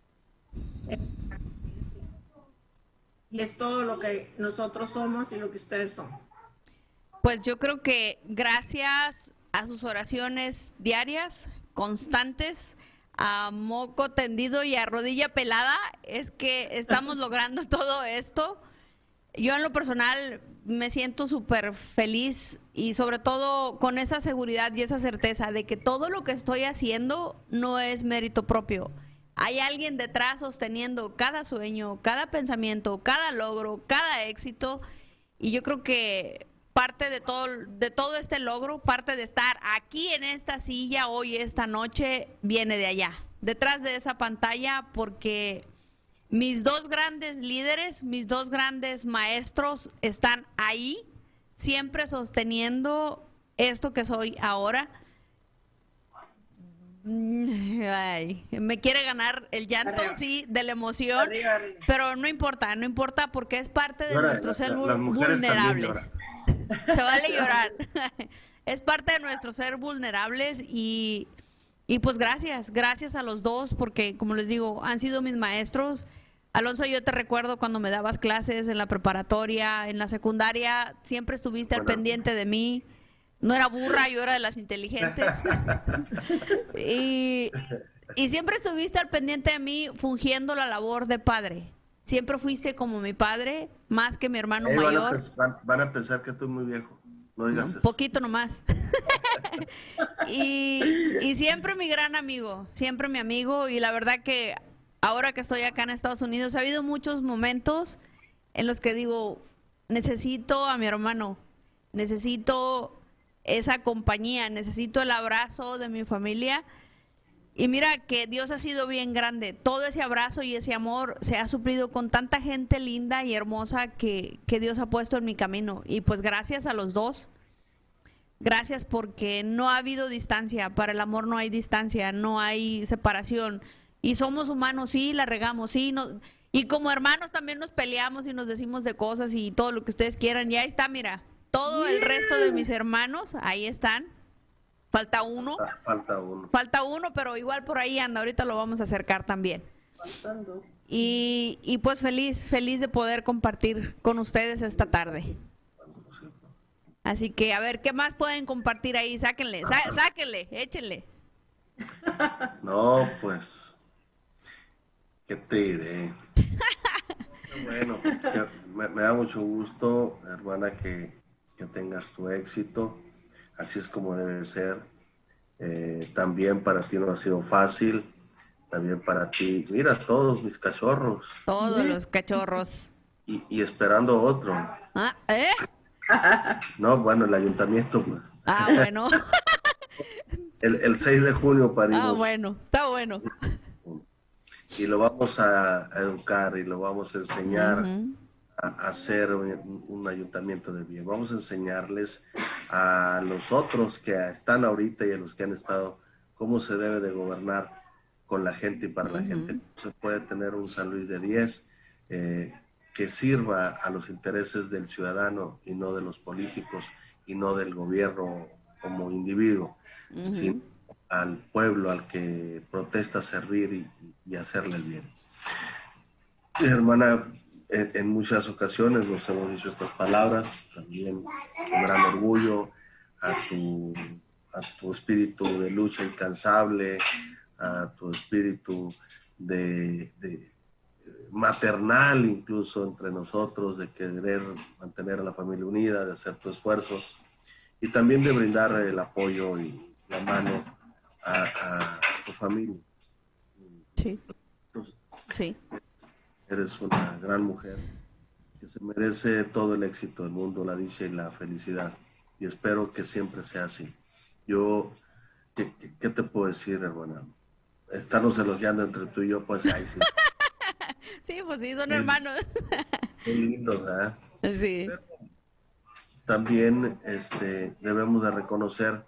y es todo lo que nosotros somos y lo que ustedes son. Pues yo creo que gracias a sus oraciones diarias, constantes, a moco tendido y a rodilla pelada, es que estamos [laughs] logrando todo esto. Yo en lo personal me siento súper feliz y sobre todo con esa seguridad y esa certeza de que todo lo que estoy haciendo no es mérito propio. Hay alguien detrás sosteniendo cada sueño, cada pensamiento, cada logro, cada éxito. Y yo creo que parte de todo, de todo este logro, parte de estar aquí en esta silla hoy, esta noche, viene de allá, detrás de esa pantalla, porque mis dos grandes líderes, mis dos grandes maestros están ahí, siempre sosteniendo esto que soy ahora. me quiere ganar el llanto, sí, de la emoción, pero no importa, no importa porque es parte de nuestros ser vulnerables. [laughs] Se vale llorar. [laughs] es parte de nuestro ser vulnerables y, y pues gracias, gracias a los dos porque como les digo, han sido mis maestros. Alonso, yo te recuerdo cuando me dabas clases en la preparatoria, en la secundaria, siempre estuviste al pendiente de mí. No era burra, yo era de las inteligentes. [laughs] [laughs] y, y siempre estuviste al pendiente de mí fungiendo la labor de padre. Siempre fuiste como mi padre, más que mi hermano mayor. Van a, pensar que estoy muy viejo. No digas Un poquito nomás. [laughs] y, y siempre mi gran amigo, siempre mi amigo. Y la verdad que ahora que estoy acá en Estados Unidos, ha habido muchos momentos en los que digo, necesito a mi hermano, necesito esa compañía, necesito el abrazo de mi familia y mira que Dios ha sido bien grande. Todo ese abrazo y ese amor se ha suplido con tanta gente linda y hermosa que, Dios ha puesto en mi camino. Y pues gracias a los dos. Gracias porque no ha habido distancia. Para el amor no hay distancia, no hay separación. Y somos humanos, sí, la regamos, sí. No, y como hermanos también nos peleamos y nos decimos de cosas y todo lo que ustedes quieran. Y ahí está, mira, todo el resto de mis hermanos, ahí están Falta uno. Falta, uno. Falta uno, pero igual por ahí anda. Ahorita lo vamos a acercar también. Y, y pues feliz, feliz de poder compartir con ustedes esta tarde. Así que a ver, ¿qué más pueden compartir ahí? Sáquenle, sáquenle, échenle. [laughs] No, pues, ¿qué te diré? bueno, me, me, da mucho gusto, hermana, que, que tengas tu éxito así es como debe ser. Eh, también para ti no ha sido fácil, también para ti. Mira, todos mis cachorros. Todos los cachorros. Y, esperando otro. Ah, ¿eh? No, bueno, el ayuntamiento. Pues. Ah, bueno. el, 6 de junio parimos. Ah, bueno, está bueno. Y lo vamos a, educar y lo vamos a enseñar a, hacer un, ayuntamiento de bien. Vamos a enseñarles a los otros que están ahorita y a los que han estado cómo se debe de gobernar con la gente y para la gente. Se puede tener un San Luis de 10 eh, que sirva a los intereses del ciudadano y no de los políticos y no del gobierno como individuo, sino al pueblo al que protesta servir y, y hacerle el bien. Hermana, en, muchas ocasiones nos hemos dicho estas palabras, también con gran orgullo, a tu, a tu espíritu de lucha incansable, a tu espíritu de, maternal incluso entre nosotros, de querer mantener a la familia unida, de hacer tu esfuerzo y también de brindar el apoyo y la mano a, a tu familia. Sí. sí. Eres una gran mujer que se merece todo el éxito del mundo, la dicha y la felicidad. Y espero que siempre sea así. Yo, ¿qué, te puedo decir, hermana? Estarnos elogiando entre tú y yo, pues ahí sí. [laughs] sí, pues sí, son hermanos. Qué lindos, ¿eh? Sí. también este, debemos de reconocer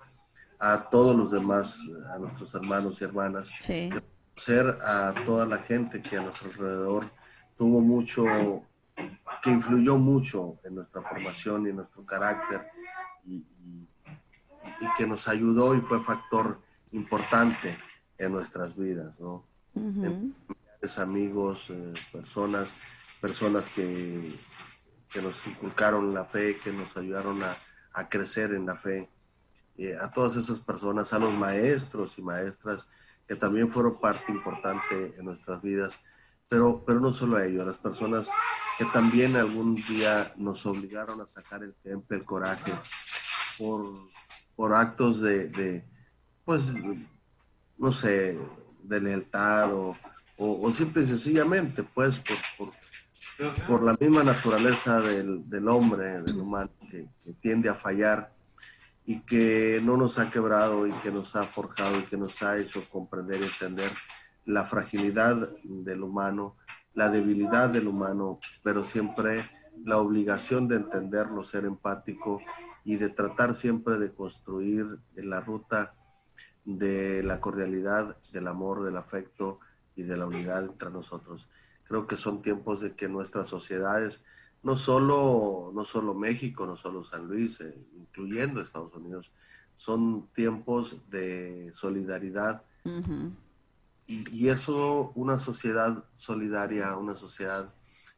a todos los demás, a nuestros hermanos y hermanas, sí. reconocer a toda la gente que a nuestro alrededor tuvo mucho, que influyó mucho en nuestra formación y en nuestro carácter y, que nos ayudó y fue factor importante en nuestras vidas, ¿no? amigos, eh, personas, personas que, que, nos inculcaron la fe, que nos ayudaron a, a crecer en la fe, eh, a todas esas personas, a los maestros y maestras que también fueron parte importante en nuestras vidas, pero, pero no solo a ellos, a las personas que también algún día nos obligaron a sacar el temple, el coraje, por, actos de, pues, no sé, de lealtad o, o, simple y sencillamente, pues, por, por, la misma naturaleza del, hombre, del humano, que, tiende a fallar y que no nos ha quebrado y que nos ha forjado y que nos ha hecho comprender y entender la fragilidad del humano, la debilidad del humano, pero siempre la obligación de entenderlo, ser empático y de tratar siempre de construir la ruta de la cordialidad, del amor, del afecto y de la unidad entre nosotros. Creo que son tiempos de que nuestras sociedades, no solo, no solo México, no solo San Luis, eh, incluyendo Estados Unidos, son tiempos de solidaridad. y, eso, una sociedad solidaria, una sociedad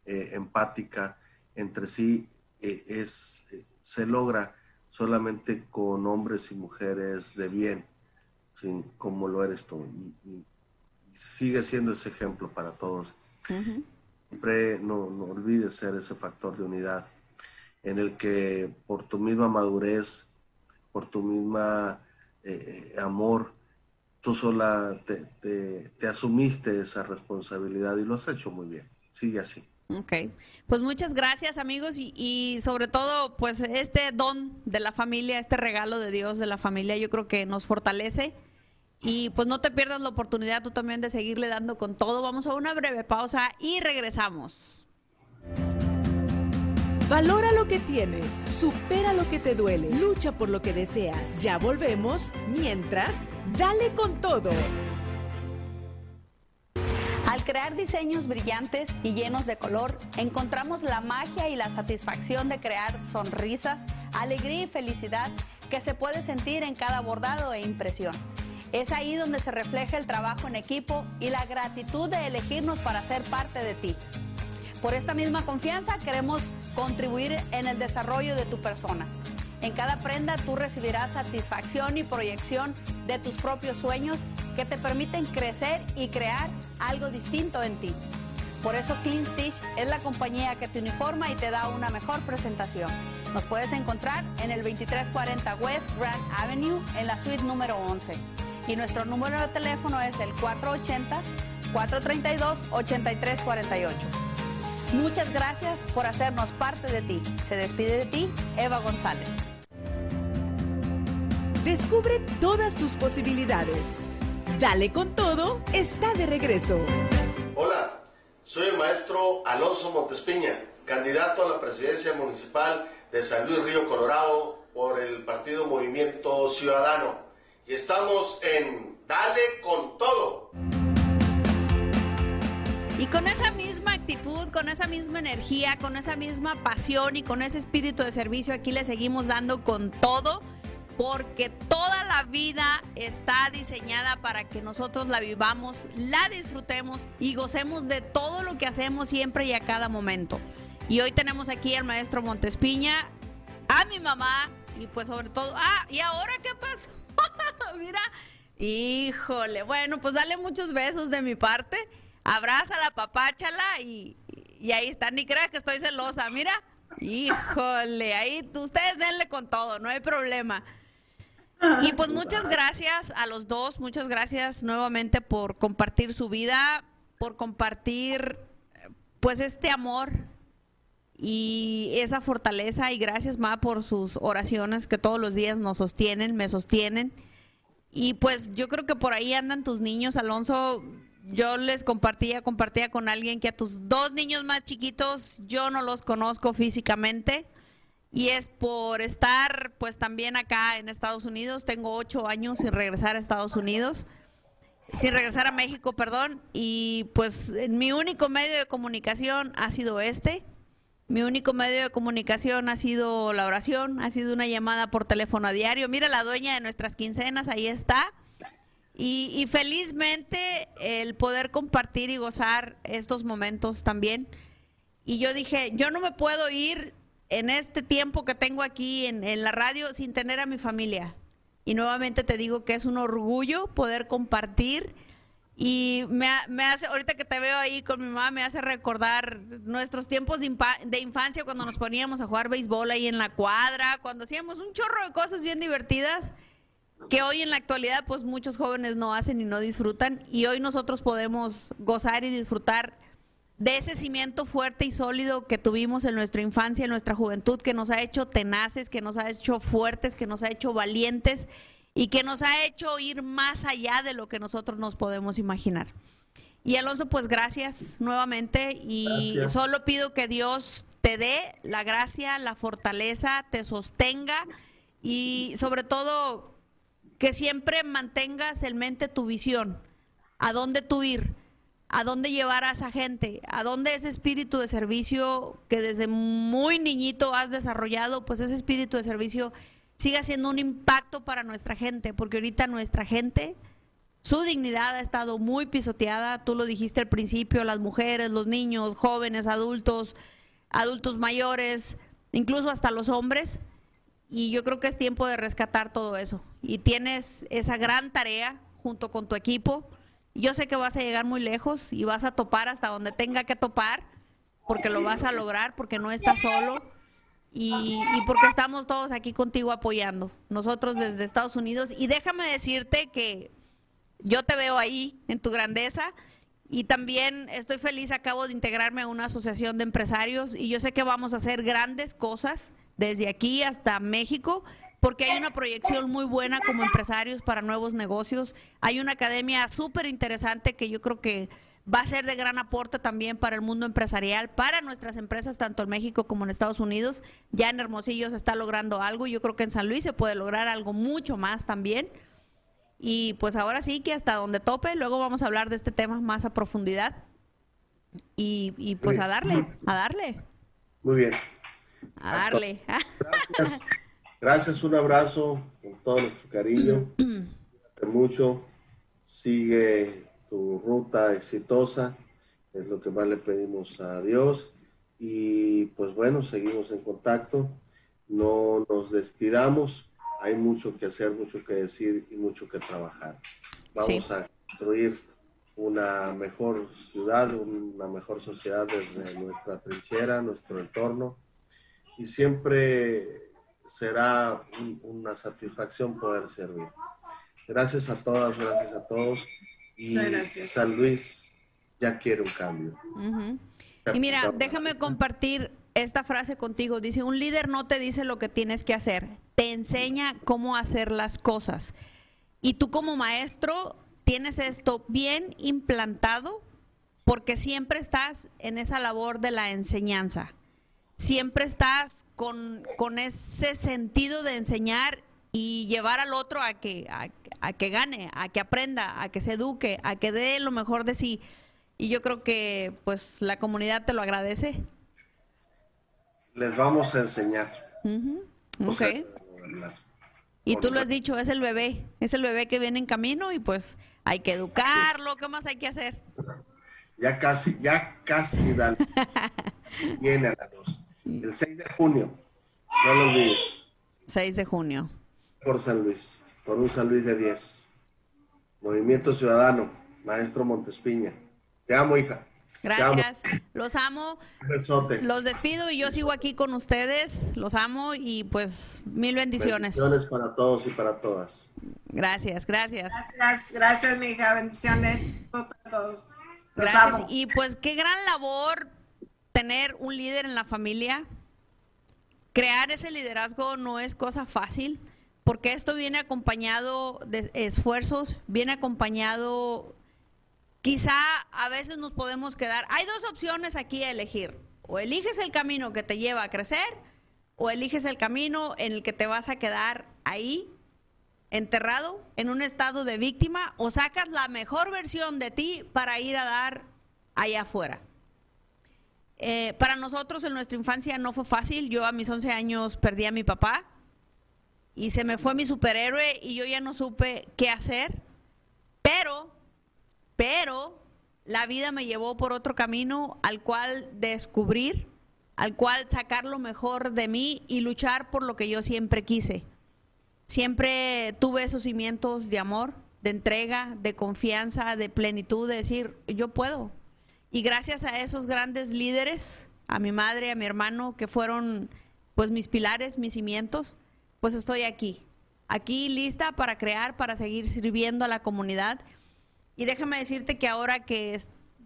eh, empática entre sí, eh, es, se logra solamente con hombres y mujeres de bien, como lo eres tú. Y, sigue siendo ese ejemplo para todos. Siempre no, no, olvides ser ese factor de unidad en el que por tu misma madurez, por tu misma eh, amor, tú sola te, te asumiste esa responsabilidad y lo has hecho muy bien. Sigue así. Ok, pues muchas gracias amigos y, y, sobre todo pues este don de la familia, este regalo de Dios de la familia yo creo que nos fortalece y pues no te pierdas la oportunidad tú también de seguirle dando con todo. Vamos a una breve pausa y regresamos. Valora lo que tienes, supera lo que te duele, lucha por lo que deseas. Ya volvemos, mientras, dale con todo. Al crear diseños brillantes y llenos de color, encontramos la magia y la satisfacción de crear sonrisas, alegría y felicidad que se puede sentir en cada bordado e impresión. Es ahí donde se refleja el trabajo en equipo y la gratitud de elegirnos para ser parte de ti. Por esta misma confianza queremos contribuir en el desarrollo de tu persona. En cada prenda tú recibirás satisfacción y proyección de tus propios sueños que te permiten crecer y crear algo distinto en ti. Por eso Clean Stitch es la compañía que te uniforma y te da una mejor presentación. Nos puedes encontrar en el 2340 West Grand Avenue en la suite número 11. Y nuestro número de teléfono es el 480-432-8348. Muchas gracias por hacernos parte de ti. Se despide de ti, Eva González. Descubre todas tus posibilidades. Dale con todo, está de regreso. Hola, soy el maestro Alonso Montespiña, candidato a la presidencia municipal de San Luis Río Colorado por el partido Movimiento Ciudadano. Y estamos en Dale con todo. Y con esa misma actitud, con esa misma energía, con esa misma pasión y con ese espíritu de servicio, aquí le seguimos dando con todo porque toda la vida está diseñada para que nosotros la vivamos, la disfrutemos y gocemos de todo lo que hacemos siempre y a cada momento. Y hoy tenemos aquí al maestro Montespiña, a mi mamá y pues sobre todo, ah, ¿y ahora qué pasó? [laughs] Mira, híjole, bueno, pues dale muchos besos de mi parte, abraza la papáchala y, y ahí está, ni crea que estoy celosa, mira. Híjole, ahí ustedes denle con todo, no hay problema. [laughs] Y pues muchas gracias a los dos, muchas gracias nuevamente por compartir su vida, por compartir pues este amor y esa fortaleza y gracias Ma por sus oraciones que todos los días nos sostienen, me sostienen. Y pues yo creo que por ahí andan tus niños, Alonso. Yo les compartía, compartía con alguien que a tus dos niños más chiquitos yo no los conozco físicamente y es por estar pues también acá en Estados Unidos. Tengo ocho años sin regresar a Estados Unidos, sin regresar a México, perdón. Y pues mi único medio de comunicación ha sido este. Mi único medio de comunicación ha sido la oración, ha sido una llamada por teléfono a diario. Mira la dueña de nuestras quincenas, ahí está. Y, felizmente el poder compartir y gozar estos momentos también. Y yo dije, yo no me puedo ir en este tiempo que tengo aquí en, en, la radio sin tener a mi familia. Y nuevamente te digo que es un orgullo poder compartir. Y me, me hace, ahorita que te veo ahí con mi mamá, me hace recordar nuestros tiempos de, de, infancia cuando nos poníamos a jugar béisbol ahí en la cuadra, cuando hacíamos un chorro de cosas bien divertidas que hoy en la actualidad pues muchos jóvenes no hacen y no disfrutan y hoy nosotros podemos gozar y disfrutar de ese cimiento fuerte y sólido que tuvimos en nuestra infancia, en nuestra juventud, que nos ha hecho tenaces, que nos ha hecho fuertes, que nos ha hecho valientes y que nos ha hecho ir más allá de lo que nosotros nos podemos imaginar. Y Alonso, pues gracias nuevamente y gracias. solo pido que Dios te dé la gracia, la fortaleza, te sostenga y sobre todo que siempre mantengas en mente tu visión, a dónde tú ir, a dónde llevar a esa gente, a dónde ese espíritu de servicio que desde muy niñito has desarrollado, pues ese espíritu de servicio siga siendo un impacto para nuestra gente, porque ahorita nuestra gente, su dignidad ha estado muy pisoteada, tú lo dijiste al principio, las mujeres, los niños, jóvenes, adultos, adultos mayores, incluso hasta los hombres, y yo creo que es tiempo de rescatar todo eso. Y tienes esa gran tarea junto con tu equipo yo sé que vas a llegar muy lejos y vas a topar hasta donde tenga que topar, porque lo vas a lograr, porque no estás solo y, y, porque estamos todos aquí contigo apoyando, nosotros desde Estados Unidos. Y déjame decirte que yo te veo ahí en tu grandeza y también estoy feliz, acabo de integrarme a una asociación de empresarios y yo sé que vamos a hacer grandes cosas desde aquí hasta México porque hay una proyección muy buena como empresarios para nuevos negocios. Hay una academia súper interesante que yo creo que va a ser de gran aporte también para el mundo empresarial, para nuestras empresas, tanto en México como en Estados Unidos. Ya en Hermosillo se está logrando algo yo creo que en San Luis se puede lograr algo mucho más también. Y pues ahora sí que hasta donde tope, luego vamos a hablar de este tema más a profundidad. Y, y pues a darle, a darle. Muy bien. A darle. Gracias. Gracias, un abrazo con todo nuestro cariño. [clears throat] Cuídate mucho. Sigue tu ruta exitosa. Es lo que más le pedimos a Dios. Y pues bueno, seguimos en contacto. No nos despidamos. Hay mucho que hacer, mucho que decir y mucho que trabajar. Vamos sí. a construir una mejor ciudad, una mejor sociedad desde nuestra trinchera, nuestro entorno. Y siempre será un, una satisfacción poder servir. Gracias a todas, gracias a todos. Y San Luis ya quiere un cambio. Uh -huh. Y mira, déjame compartir esta frase contigo. Dice, un líder no te dice lo que tienes que hacer, te enseña cómo hacer las cosas. Y tú como maestro tienes esto bien implantado porque siempre estás en esa labor de la enseñanza siempre estás con, con ese sentido de enseñar y llevar al otro a que, a, a, que gane, a que aprenda, a que se eduque, a que dé lo mejor de sí. Y yo creo que pues la comunidad te lo agradece. Les vamos a enseñar. Uh -huh. okay. Y tú lo has dicho, es el bebé, es el bebé que viene en camino y pues hay que educarlo, ¿qué más hay que hacer? Ya casi, ya casi dan. [laughs] viene a la luz. El 6 de junio, no lo olvides. 6 de junio. Por San Luis, por un San Luis de 10. Movimiento Ciudadano, maestro Montespiña. Te amo, hija. Gracias. Los amo. Los despido y yo sigo aquí con ustedes. Los amo y pues mil bendiciones. Bendiciones para todos y para todas. Gracias, gracias. Gracias, gracias, mi hija. Bendiciones para todos. gracias. Y pues qué gran labor tener un líder en la familia. Crear ese liderazgo no es cosa fácil porque esto viene acompañado de esfuerzos, viene acompañado quizá a veces nos podemos quedar. Hay dos opciones aquí a elegir. O eliges el camino que te lleva a crecer, o eliges el camino en el que te vas a quedar ahí, enterrado, en un estado de víctima, o sacas la mejor versión de ti para ir a dar allá afuera. Eh, para nosotros en nuestra infancia no fue fácil. Yo a mis 11 años perdí a mi papá y se me fue mi superhéroe y yo ya no supe qué hacer. Pero pero la vida me llevó por otro camino al cual descubrir, al cual sacar lo mejor de mí y luchar por lo que yo siempre quise. Siempre tuve esos cimientos de amor, de entrega, de confianza, de plenitud, de decir, yo puedo. Y gracias a esos grandes líderes, a mi madre, a mi hermano, que fueron pues mis pilares, mis cimientos, pues estoy aquí. Aquí lista para crear, para seguir sirviendo a la comunidad y déjame decirte que ahora que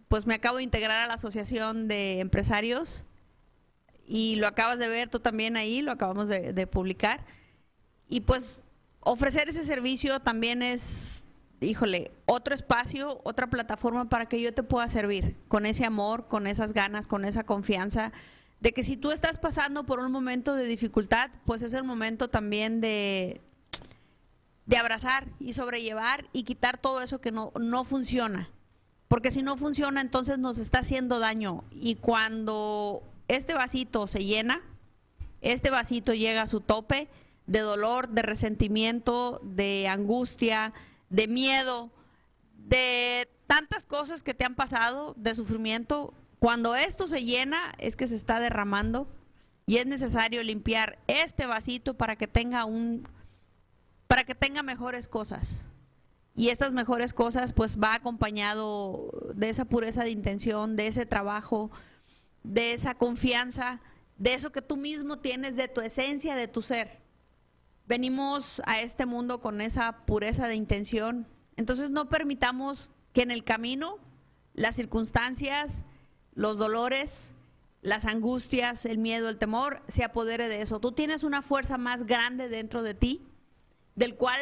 pues me acabo de integrar a la Asociación de Empresarios y lo acabas de ver tú también ahí, lo acabamos de, publicar. Y pues ofrecer ese servicio también es, híjole, otro espacio, otra plataforma para que yo te pueda servir con ese amor, con esas ganas, con esa confianza de que si tú estás pasando por un momento de dificultad, pues es el momento también de, de abrazar y sobrellevar y quitar todo eso que no, no funciona. Porque si no funciona, entonces nos está haciendo daño. Y cuando este vasito se llena, este vasito llega a su tope de dolor, de resentimiento, de angustia, de miedo, de tantas cosas que te han pasado, de sufrimiento, cuando esto se llena es que se está derramando y es necesario limpiar este vasito para que tenga un para que tenga mejores cosas. Y estas mejores cosas pues va acompañado de esa pureza de intención, de ese trabajo, de esa confianza, de eso que tú mismo tienes, de tu esencia, de tu ser. Venimos a este mundo con esa pureza de intención. Entonces no permitamos que en el camino las circunstancias, los dolores, las angustias, el miedo, el temor se apodere de eso. Tú tienes una fuerza más grande dentro de ti del cual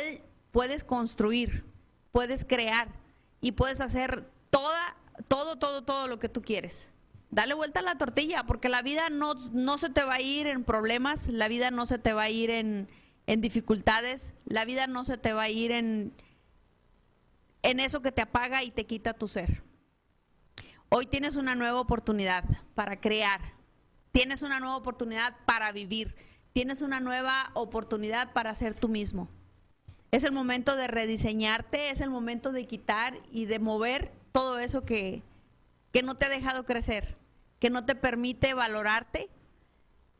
puedes construir, puedes crear y puedes hacer toda, todo, todo, todo lo que tú quieres. Dale vuelta a la tortilla, porque la vida no, no se te va a ir en problemas, la vida no se te va a ir en, en dificultades, la vida no se te va a ir en, en eso que te apaga y te quita tu ser. Hoy tienes una nueva oportunidad para crear, tienes una nueva oportunidad para vivir, tienes una nueva oportunidad para ser tú mismo. Es el momento de rediseñarte, es el momento de quitar y de mover todo eso que, que no te ha dejado crecer, que no te permite valorarte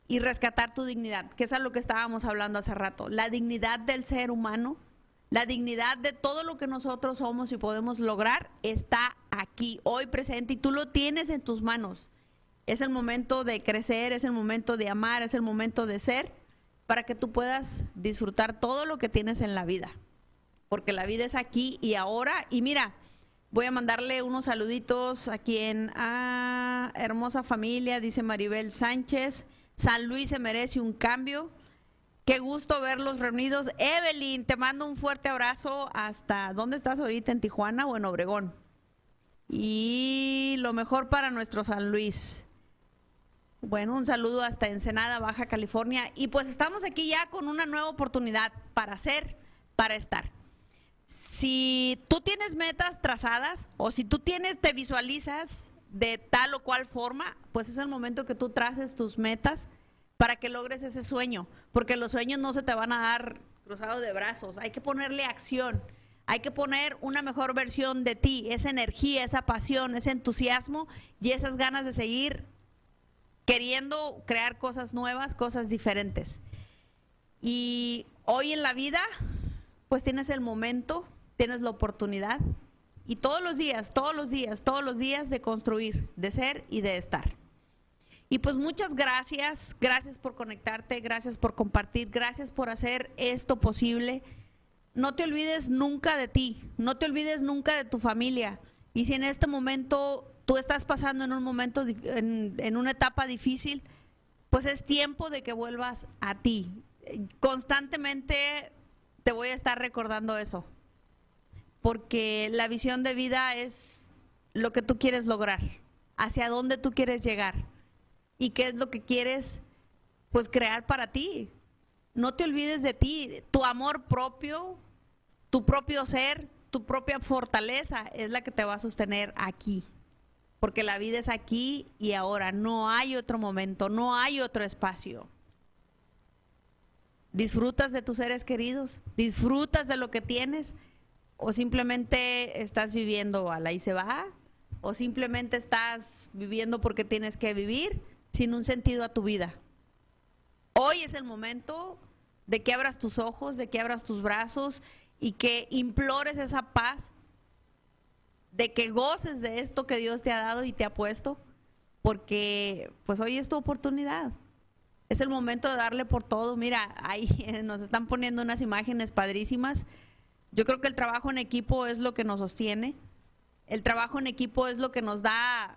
y rescatar tu dignidad, que es a lo que estábamos hablando hace rato. La dignidad del ser humano, la dignidad de todo lo que nosotros somos y podemos lograr está aquí, hoy presente, y tú lo tienes en tus manos. Es el momento de crecer, es el momento de amar, es el momento de ser para que tú puedas disfrutar todo lo que tienes en la vida. Porque la vida es aquí y ahora. Y mira, voy a mandarle unos saluditos a quien, a hermosa familia, dice Maribel Sánchez. San Luis se merece un cambio. Qué gusto verlos reunidos. Evelyn, te mando un fuerte abrazo hasta, ¿dónde estás ahorita? ¿En Tijuana o en Obregón? Y lo mejor para nuestro San Luis. Bueno, un saludo hasta Ensenada, Baja California. Y pues estamos aquí ya con una nueva oportunidad para hacer, para estar. Si tú tienes metas trazadas o si tú tienes, te visualizas de tal o cual forma, pues es el momento que tú traces tus metas para que logres ese sueño. Porque los sueños no se te van a dar cruzados de brazos. Hay que ponerle acción. Hay que poner una mejor versión de ti, esa energía, esa pasión, ese entusiasmo y esas ganas de seguir queriendo crear cosas nuevas, cosas diferentes. Y hoy en la vida, pues tienes el momento, tienes la oportunidad, Y todos los días, todos los días, todos los días de construir, de ser y de estar. Y pues muchas gracias, gracias por conectarte, gracias por compartir, gracias por hacer esto posible. No te olvides nunca de ti, no te olvides nunca de tu familia. Y si en este momento tú estás pasando en un momento, en, en una etapa difícil, pues es tiempo de que vuelvas a ti. Constantemente te voy a estar recordando eso, porque la visión de vida es lo que tú quieres lograr, hacia dónde tú quieres llegar y qué es lo que quieres pues crear para ti. No te olvides de ti, tu amor propio, tu propio ser, tu propia fortaleza es la que te va a sostener aquí. Porque la vida es aquí y ahora, no hay otro momento, no hay otro espacio. ¿Disfrutas de tus seres queridos? ¿Disfrutas de lo que tienes? ¿O simplemente estás viviendo a la se va? ¿O simplemente estás viviendo porque tienes que vivir? sin un sentido a tu vida. Hoy es el momento de que abras tus ojos, de que abras tus brazos y que implores esa paz, de que goces de esto que Dios te ha dado y te ha puesto, porque pues hoy es tu oportunidad. Es el momento de darle por todo. Mira, ahí [laughs] nos están poniendo unas imágenes padrísimas. Yo creo que el trabajo en equipo es lo que nos sostiene. El trabajo en equipo es lo que nos da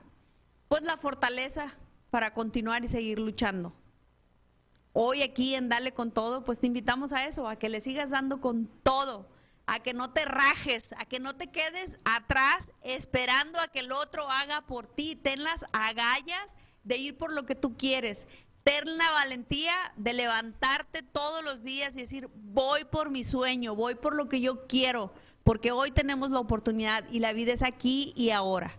pues la fortaleza para continuar y seguir luchando. Hoy aquí en Dale con todo, pues te invitamos a eso, a que le sigas dando con todo, a que no te rajes, a que no te quedes atrás esperando a que el otro haga por ti. Ten las agallas de ir por lo que tú quieres. Ten la valentía de levantarte todos los días y decir, voy por mi sueño, voy por lo que yo quiero, porque hoy tenemos la oportunidad y la vida es aquí y ahora.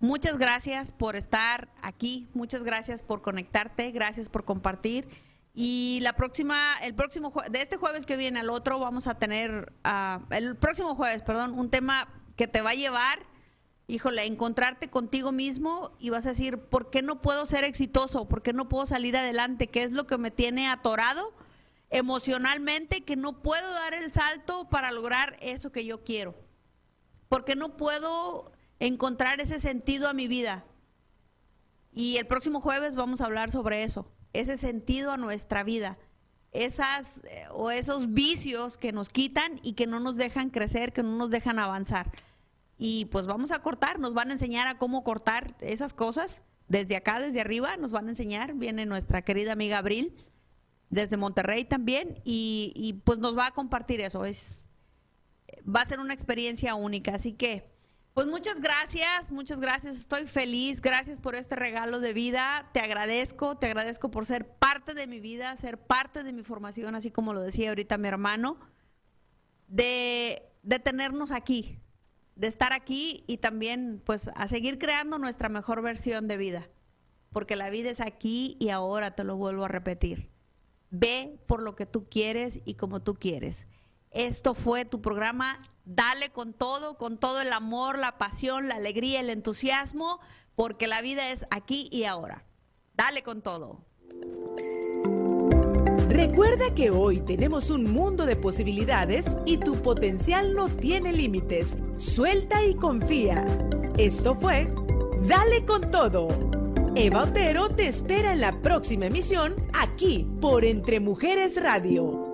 Muchas gracias por estar aquí, muchas gracias por conectarte, gracias por compartir. Y la próxima, el próximo de este jueves que viene al otro, vamos a tener, uh, el próximo jueves, perdón, un tema que te va a llevar, híjole, encontrarte contigo mismo y vas a decir, ¿por qué no puedo ser exitoso? ¿Por qué no puedo salir adelante? ¿Qué es lo que me tiene atorado emocionalmente que no puedo dar el salto para lograr eso que yo quiero? ¿Por qué no puedo encontrar ese sentido a mi vida. Y el próximo jueves vamos a hablar sobre eso, ese sentido a nuestra vida, esas eh, o esos vicios que nos quitan y que no nos dejan crecer, que no nos dejan avanzar. Y pues vamos a cortar, nos van a enseñar a cómo cortar esas cosas. Desde acá, desde arriba, nos van a enseñar. Viene nuestra querida amiga Abril, desde Monterrey también, y, pues nos va a compartir eso. Es, va a ser una experiencia única. Así que pues muchas gracias, muchas gracias. Estoy feliz. Gracias por este regalo de vida. Te agradezco, te agradezco por ser parte de mi vida, ser parte de mi formación, así como lo decía ahorita mi hermano, de, de tenernos aquí, de estar aquí y también pues a seguir creando nuestra mejor versión de vida. Porque la vida es aquí y ahora te lo vuelvo a repetir. Ve por lo que tú quieres y como tú quieres. Esto fue tu programa. Dale con todo, con todo el amor, la pasión, la alegría, el entusiasmo, porque la vida es aquí y ahora. Dale con todo. Recuerda que hoy tenemos un mundo de posibilidades y tu potencial no tiene límites. Suelta y confía. Esto fue Dale con todo. Eva Otero te espera en la próxima emisión aquí por Entre Mujeres Radio.